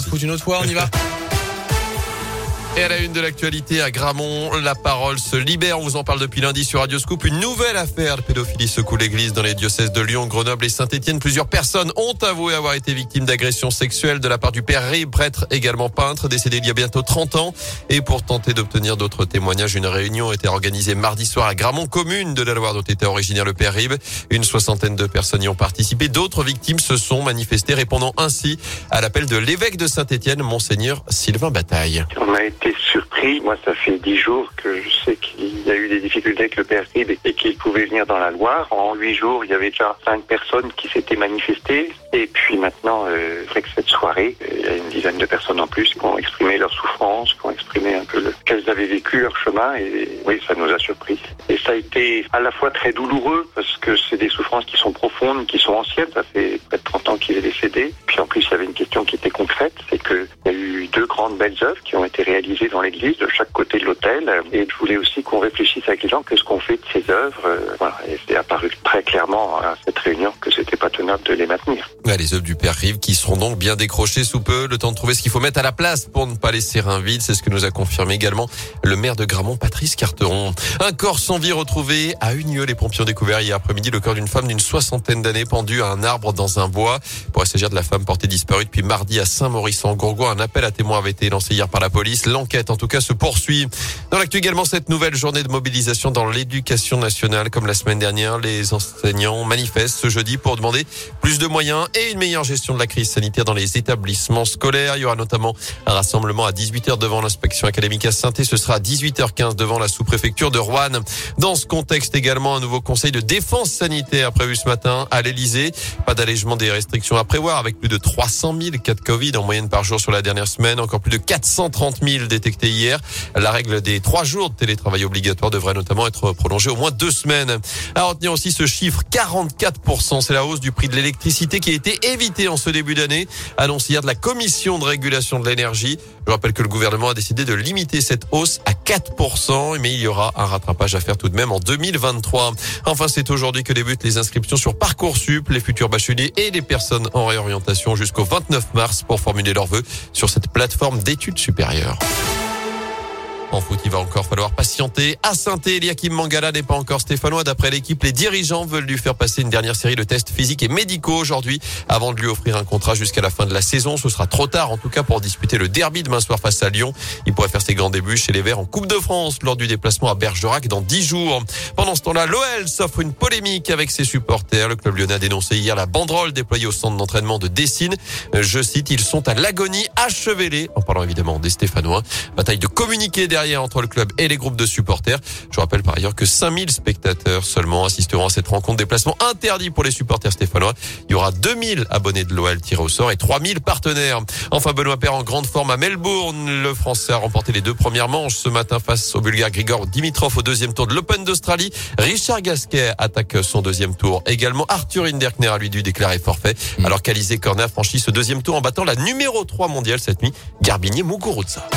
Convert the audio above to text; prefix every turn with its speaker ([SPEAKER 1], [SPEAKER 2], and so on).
[SPEAKER 1] de foot une autre fois, on y va et à la une de l'actualité à Gramont, la parole se libère. On vous en parle depuis lundi sur Radio Scoop. Une nouvelle affaire de pédophilie secoue l'église dans les diocèses de Lyon, Grenoble et Saint-Etienne. Plusieurs personnes ont avoué avoir été victimes d'agressions sexuelles de la part du père Rib, prêtre également peintre, décédé il y a bientôt 30 ans. Et pour tenter d'obtenir d'autres témoignages, une réunion a été organisée mardi soir à Gramont, commune de la Loire dont était originaire le père Rib. Une soixantaine de personnes y ont participé. D'autres victimes se sont manifestées, répondant ainsi à l'appel de l'évêque de Saint-Etienne, Monseigneur Sylvain Bataille.
[SPEAKER 2] Surpris. Moi, ça fait dix jours que je sais qu'il y a eu des difficultés avec le père Rib et qu'il pouvait venir dans la Loire. En huit jours, il y avait déjà cinq personnes qui s'étaient manifestées. Et puis maintenant, euh, cette soirée, euh, il y a une dizaine de personnes en plus qui ont exprimé leur souffrance, qui ont exprimé qu'elles avaient vécu leur chemin. Et oui, ça nous a surpris. Et ça a été à la fois très douloureux parce que c'est des souffrances qui sont profondes, qui sont anciennes. Ça fait près de 30 ans qu'il est décédé. Puis en plus, il y avait une question qui était concrète, c'est qu'il y a eu deux grandes belles œuvres qui ont été réalisées dans l'église de chaque côté de l'hôtel. Et je voulais aussi qu'on réfléchisse avec les gens qu'est-ce qu'on fait de ces œuvres. Euh, voilà. Et c'est apparu très clairement à cette réunion que c'était pas tenable de les maintenir.
[SPEAKER 1] les œuvres du Père Rive qui seront donc bien décrochées sous peu. Le temps de trouver ce qu'il faut mettre à la place pour ne pas laisser un vide. C'est ce que nous a confirmé également le maire de Gramont, Patrice Carteron. Un corps sans vie retrouvé à Unieux. Les pompiers ont découvert hier après-midi le corps d'une femme d'une soixantaine d'années pendue à un arbre dans un bois. Pour s'agir de la femme portée disparue depuis mardi à Saint-Maurice-en-Gourgois. Un appel à témoins avait été lancé hier par la police. L'enquête, en tout cas, se poursuit. Dans l'actu également, cette nouvelle journée de mobilisation dans l'éducation nationale. Comme la semaine dernière, les enseignants manifestent ce jeudi pour demander plus de moyens et une meilleure gestion de la crise sanitaire dans les établissements scolaires. Il y aura notamment un rassemblement à 18h devant l'inspection académique à saint Ce sera à 18h15 devant la sous-préfecture de Rouen. Dans ce contexte également, un nouveau conseil de défense sanitaire prévu ce matin à l'Elysée. Pas d'allègement des restrictions à prévoir avec plus de 300 000 cas de Covid en moyenne par jour sur la dernière semaine. Encore plus de 430 000 détectés hier. La règle des trois jours de télétravail obligatoire devrait notamment être prolongée au moins deux semaines. À retenir aussi ce chiffre, 44%. C'est la hausse du prix de l'électricité qui a été évitée en ce début d'année. Annoncé hier de la Commission de régulation de l'énergie. Je rappelle que le gouvernement a décidé de limiter cette hausse à 4%, mais il y aura un rattrapage à faire tout de même en 2023. Enfin, c'est aujourd'hui que débutent les inscriptions sur Parcoursup. Les futurs bacheliers et les personnes en réorientation jusqu'au 29 mars pour formuler leurs vœux sur cette plateforme d'études supérieures. En foot, il va encore falloir patienter. À saint Eliakim Mangala n'est pas encore stéphanois. D'après l'équipe, les dirigeants veulent lui faire passer une dernière série de tests physiques et médicaux aujourd'hui avant de lui offrir un contrat jusqu'à la fin de la saison. Ce sera trop tard, en tout cas, pour disputer le derby demain soir face à Lyon. Il pourrait faire ses grands débuts chez les Verts en Coupe de France lors du déplacement à Bergerac dans 10 jours. Pendant ce temps-là, l'OL s'offre une polémique avec ses supporters. Le club lyonnais a dénoncé hier la banderole déployée au centre d'entraînement de Dessine. Je cite, ils sont à l'agonie achevelés, en parlant évidemment des Stéphanois. Bataille de communiquer derrière entre le club et les groupes de supporters. Je rappelle par ailleurs que 5000 spectateurs seulement assisteront à cette rencontre. Déplacement interdit pour les supporters stéphanois. Il y aura 2000 abonnés de l'OL tirés au sort et 3000 partenaires. Enfin, Benoît Père en grande forme à Melbourne. Le Français a remporté les deux premières manches ce matin face au Bulgare Grigor Dimitrov au deuxième tour de l'Open d'Australie. Richard Gasquet attaque son deuxième tour. Également, Arthur Hinderkner a lui dû déclarer forfait. Mm. Alors qu'Alizé Corner franchit ce deuxième tour en battant la numéro 3 mondiale cette nuit, Garbinier Muguruza.